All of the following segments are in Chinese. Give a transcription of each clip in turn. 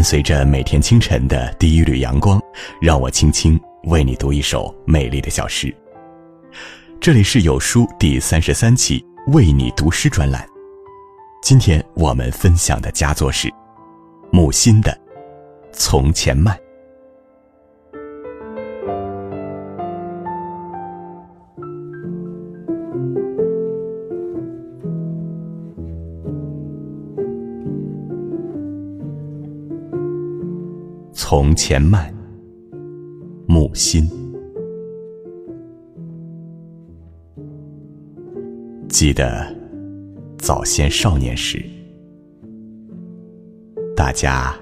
伴随着每天清晨的第一缕阳光，让我轻轻为你读一首美丽的小诗。这里是有书第三十三期为你读诗专栏，今天我们分享的佳作是木心的《从前慢》。从前慢，木心。记得早先少年时，大家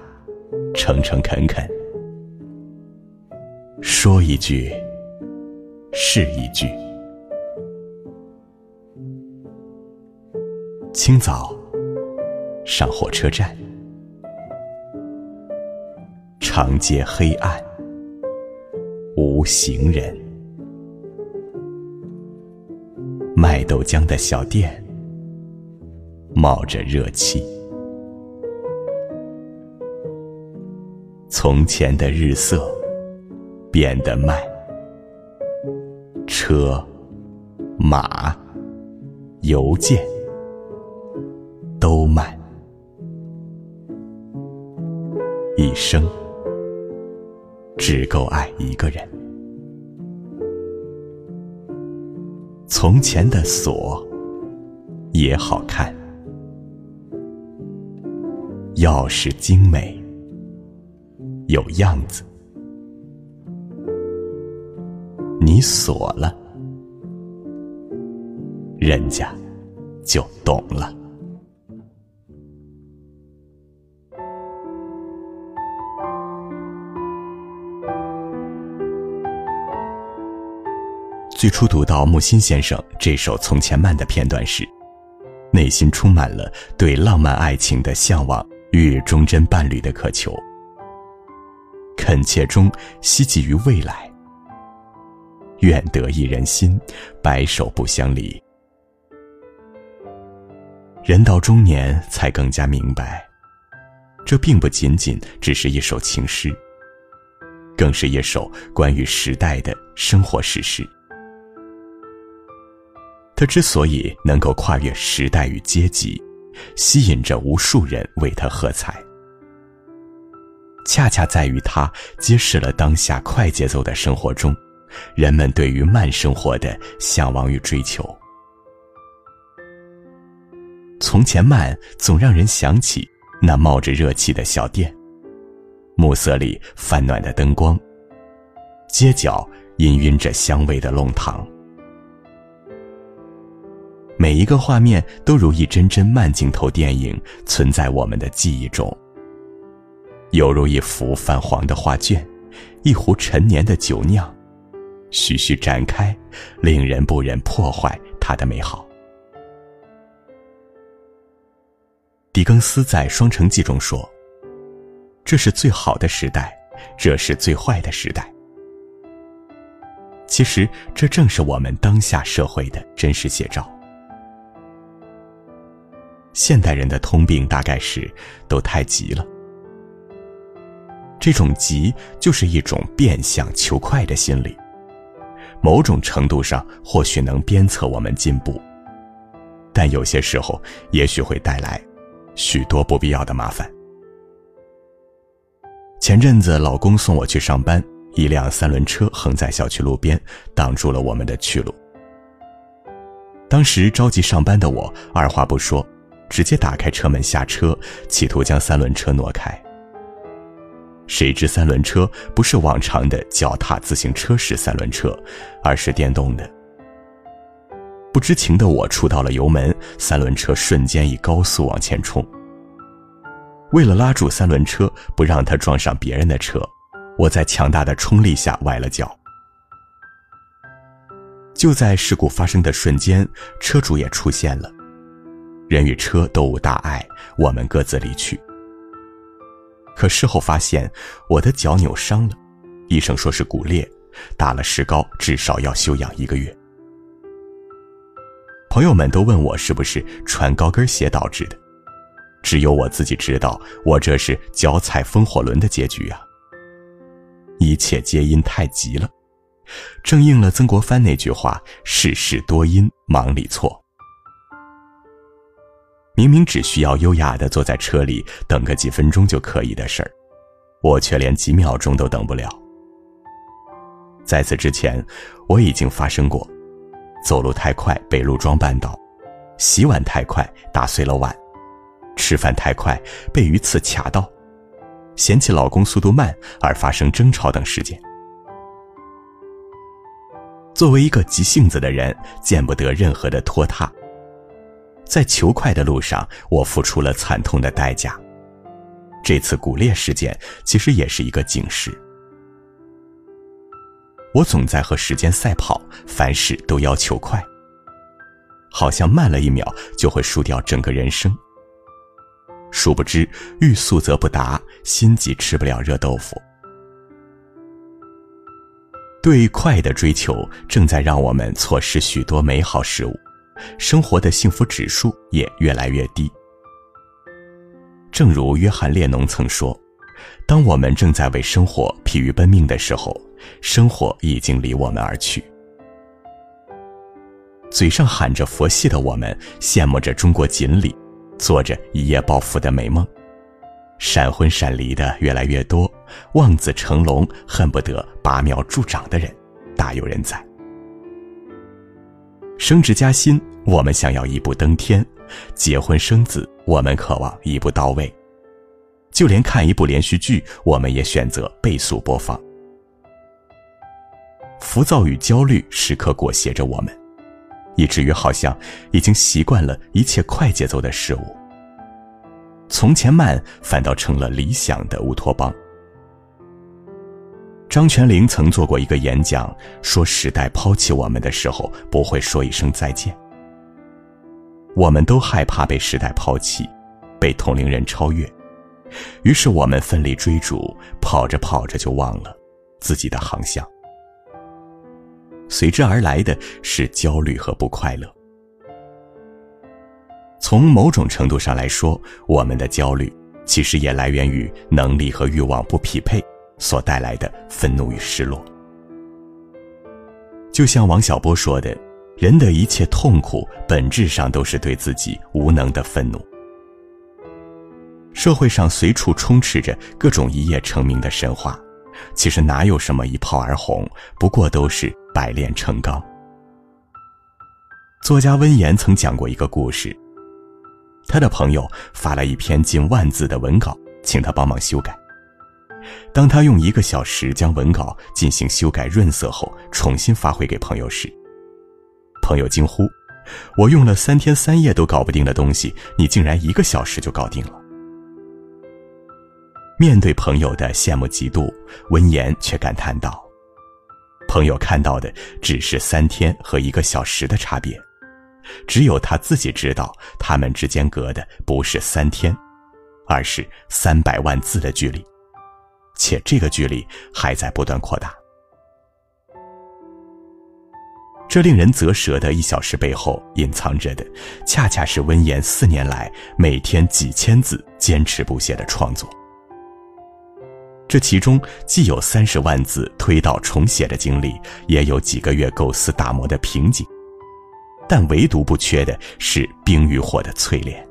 诚诚恳恳，说一句是一句。清早上火车站。长街黑暗，无行人。卖豆浆的小店冒着热气。从前的日色变得慢，车、马、邮件都慢，一生。只够爱一个人。从前的锁也好看，钥匙精美，有样子。你锁了，人家就懂了。最初读到木心先生这首《从前慢》的片段时，内心充满了对浪漫爱情的向往与忠贞伴侣的渴求，恳切中希冀于未来。愿得一人心，白首不相离。人到中年才更加明白，这并不仅仅只是一首情诗，更是一首关于时代的生活史诗。他之所以能够跨越时代与阶级，吸引着无数人为他喝彩，恰恰在于他揭示了当下快节奏的生活中，人们对于慢生活的向往与追求。从前慢，总让人想起那冒着热气的小店，暮色里泛暖的灯光，街角氤氲着香味的弄堂。每一个画面都如一帧帧慢镜头电影，存在我们的记忆中。犹如一幅泛黄的画卷，一壶陈年的酒酿，徐徐展开，令人不忍破坏它的美好。狄更斯在《双城记》中说：“这是最好的时代，这是最坏的时代。”其实，这正是我们当下社会的真实写照。现代人的通病大概是都太急了。这种急就是一种变相求快的心理，某种程度上或许能鞭策我们进步，但有些时候也许会带来许多不必要的麻烦。前阵子老公送我去上班，一辆三轮车横在小区路边，挡住了我们的去路。当时着急上班的我，二话不说。直接打开车门下车，企图将三轮车挪开。谁知三轮车不是往常的脚踏自行车式三轮车，而是电动的。不知情的我触到了油门，三轮车瞬间以高速往前冲。为了拉住三轮车，不让它撞上别人的车，我在强大的冲力下崴了脚。就在事故发生的瞬间，车主也出现了。人与车都无大碍，我们各自离去。可事后发现，我的脚扭伤了，医生说是骨裂，打了石膏，至少要休养一个月。朋友们都问我是不是穿高跟鞋导致的，只有我自己知道，我这是脚踩风火轮的结局啊！一切皆因太急了，正应了曾国藩那句话：“事事多因忙里错。”明明只需要优雅的坐在车里等个几分钟就可以的事儿，我却连几秒钟都等不了。在此之前，我已经发生过：走路太快被路桩绊倒，洗碗太快打碎了碗，吃饭太快被鱼刺卡到。嫌弃老公速度慢而发生争吵等事件。作为一个急性子的人，见不得任何的拖沓。在求快的路上，我付出了惨痛的代价。这次骨裂事件其实也是一个警示。我总在和时间赛跑，凡事都要求快，好像慢了一秒就会输掉整个人生。殊不知，欲速则不达，心急吃不了热豆腐。对快的追求，正在让我们错失许多美好事物，生活的幸福指数也越来越低。正如约翰列侬曾说：“当我们正在为生活疲于奔命的时候，生活已经离我们而去。”嘴上喊着佛系的我们，羡慕着中国锦鲤。做着一夜暴富的美梦，闪婚闪离的越来越多，望子成龙恨不得拔苗助长的人，大有人在。升职加薪，我们想要一步登天；结婚生子，我们渴望一步到位。就连看一部连续剧，我们也选择倍速播放。浮躁与焦虑时刻裹挟着我们。以至于好像已经习惯了一切快节奏的事物。从前慢反倒成了理想的乌托邦。张泉灵曾做过一个演讲，说时代抛弃我们的时候不会说一声再见。我们都害怕被时代抛弃，被同龄人超越，于是我们奋力追逐，跑着跑着就忘了自己的航向。随之而来的是焦虑和不快乐。从某种程度上来说，我们的焦虑其实也来源于能力和欲望不匹配所带来的愤怒与失落。就像王小波说的：“人的一切痛苦，本质上都是对自己无能的愤怒。”社会上随处充斥着各种一夜成名的神话。其实哪有什么一炮而红，不过都是百炼成钢。作家温言曾讲过一个故事，他的朋友发了一篇近万字的文稿，请他帮忙修改。当他用一个小时将文稿进行修改润色后，重新发回给朋友时，朋友惊呼：“我用了三天三夜都搞不定的东西，你竟然一个小时就搞定了！”面对朋友的羡慕嫉妒，温言却感叹道：“朋友看到的只是三天和一个小时的差别，只有他自己知道，他们之间隔的不是三天，而是三百万字的距离，且这个距离还在不断扩大。这令人啧舌的一小时背后，隐藏着的，恰恰是温言四年来每天几千字坚持不懈的创作。”这其中既有三十万字推倒重写的经历，也有几个月构思打磨的瓶颈，但唯独不缺的是冰与火的淬炼。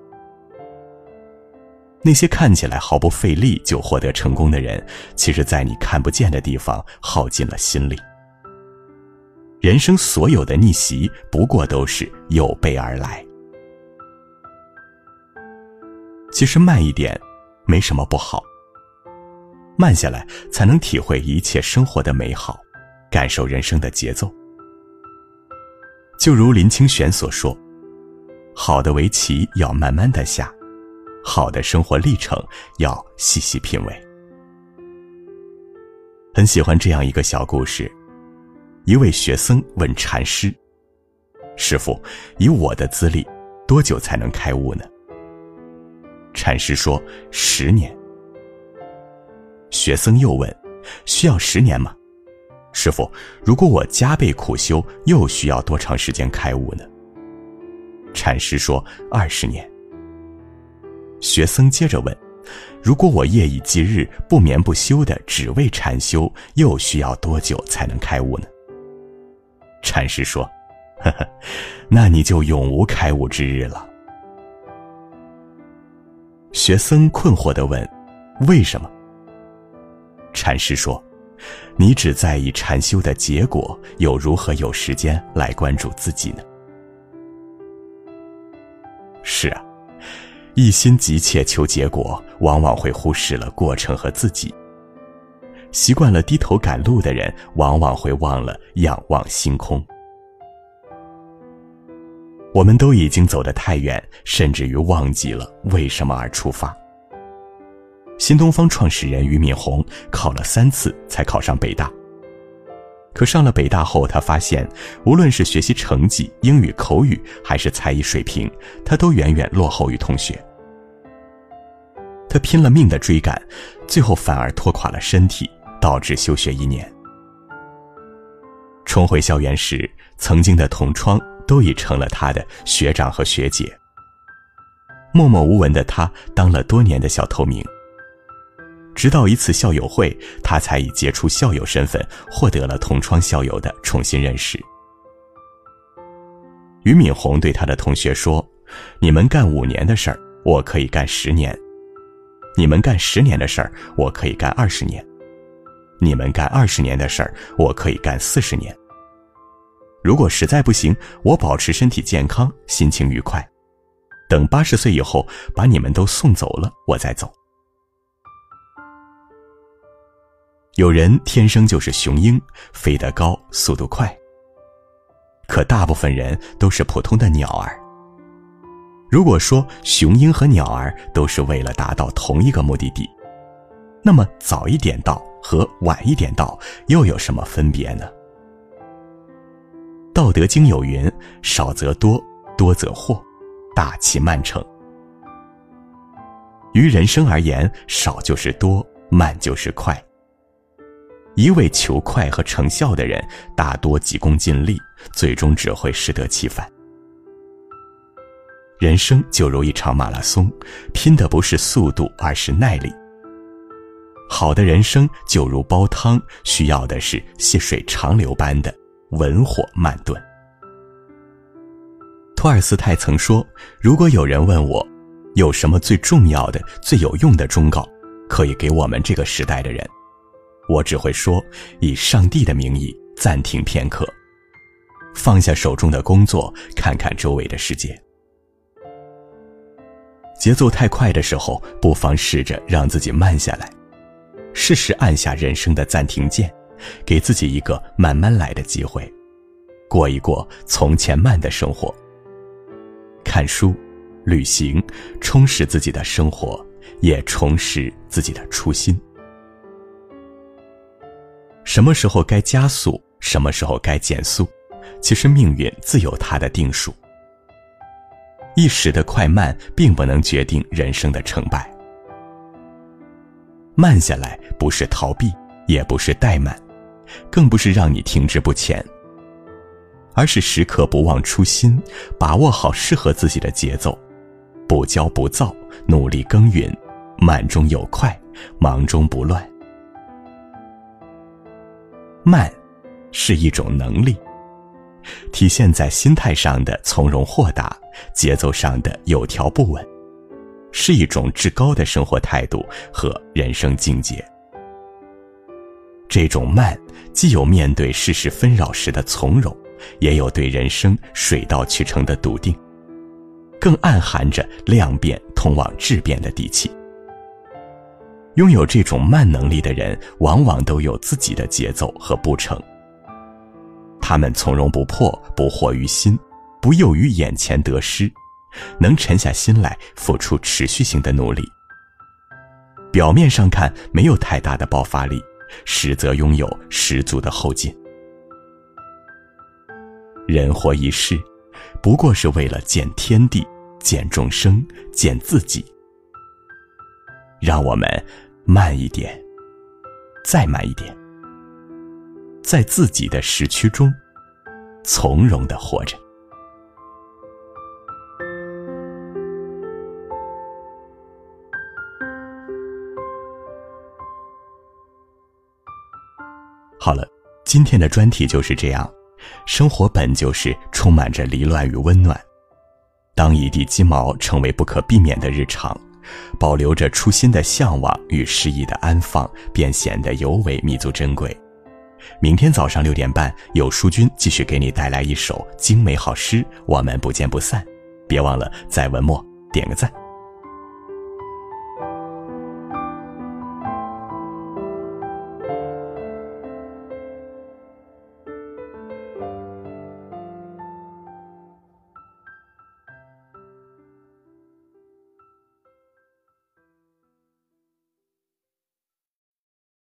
那些看起来毫不费力就获得成功的人，其实，在你看不见的地方耗尽了心力。人生所有的逆袭，不过都是有备而来。其实慢一点，没什么不好。慢下来，才能体会一切生活的美好，感受人生的节奏。就如林清玄所说：“好的围棋要慢慢的下，好的生活历程要细细品味。”很喜欢这样一个小故事：一位学僧问禅师：“师傅，以我的资历，多久才能开悟呢？”禅师说：“十年。”学僧又问：“需要十年吗？”师傅，如果我加倍苦修，又需要多长时间开悟呢？禅师说：“二十年。”学僧接着问：“如果我夜以继日、不眠不休的只为禅修，又需要多久才能开悟呢？”禅师说：“呵呵，那你就永无开悟之日了。”学僧困惑的问：“为什么？”禅师说：“你只在意禅修的结果，又如何有时间来关注自己呢？”是啊，一心急切求结果，往往会忽视了过程和自己。习惯了低头赶路的人，往往会忘了仰望星空。我们都已经走得太远，甚至于忘记了为什么而出发。新东方创始人俞敏洪考了三次才考上北大。可上了北大后，他发现，无论是学习成绩、英语口语，还是才艺水平，他都远远落后于同学。他拼了命的追赶，最后反而拖垮了身体，导致休学一年。重回校园时，曾经的同窗都已成了他的学长和学姐。默默无闻的他，当了多年的小透明。直到一次校友会，他才以杰出校友身份获得了同窗校友的重新认识。俞敏洪对他的同学说：“你们干五年的事儿，我可以干十年；你们干十年的事儿，我可以干二十年；你们干二十年的事儿，我可以干四十年。如果实在不行，我保持身体健康，心情愉快，等八十岁以后把你们都送走了，我再走。”有人天生就是雄鹰，飞得高，速度快。可大部分人都是普通的鸟儿。如果说雄鹰和鸟儿都是为了达到同一个目的地，那么早一点到和晚一点到又有什么分别呢？《道德经》有云：“少则多，多则惑，大器慢成。”于人生而言，少就是多，慢就是快。一味求快和成效的人，大多急功近利，最终只会适得其反。人生就如一场马拉松，拼的不是速度，而是耐力。好的人生就如煲汤，需要的是细水长流般的文火慢炖。托尔斯泰曾说：“如果有人问我，有什么最重要的、最有用的忠告，可以给我们这个时代的人？”我只会说，以上帝的名义暂停片刻，放下手中的工作，看看周围的世界。节奏太快的时候，不妨试着让自己慢下来，适时按下人生的暂停键，给自己一个慢慢来的机会，过一过从前慢的生活。看书、旅行，充实自己的生活，也充实自己的初心。什么时候该加速，什么时候该减速，其实命运自有它的定数。一时的快慢，并不能决定人生的成败。慢下来，不是逃避，也不是怠慢，更不是让你停滞不前，而是时刻不忘初心，把握好适合自己的节奏，不骄不躁，努力耕耘，慢中有快，忙中不乱。慢，是一种能力，体现在心态上的从容豁达，节奏上的有条不紊，是一种至高的生活态度和人生境界。这种慢，既有面对世事纷扰时的从容，也有对人生水到渠成的笃定，更暗含着量变通往质变的底气。拥有这种慢能力的人，往往都有自己的节奏和步程。他们从容不迫，不惑于心，不囿于眼前得失，能沉下心来付出持续性的努力。表面上看没有太大的爆发力，实则拥有十足的后劲。人活一世，不过是为了见天地、见众生、见自己。让我们。慢一点，再慢一点，在自己的时区中，从容的活着。好了，今天的专题就是这样。生活本就是充满着离乱与温暖。当一地鸡毛成为不可避免的日常，保留着初心的向往与诗意的安放，便显得尤为弥足珍贵。明天早上六点半，有书君继续给你带来一首精美好诗，我们不见不散。别忘了在文末点个赞。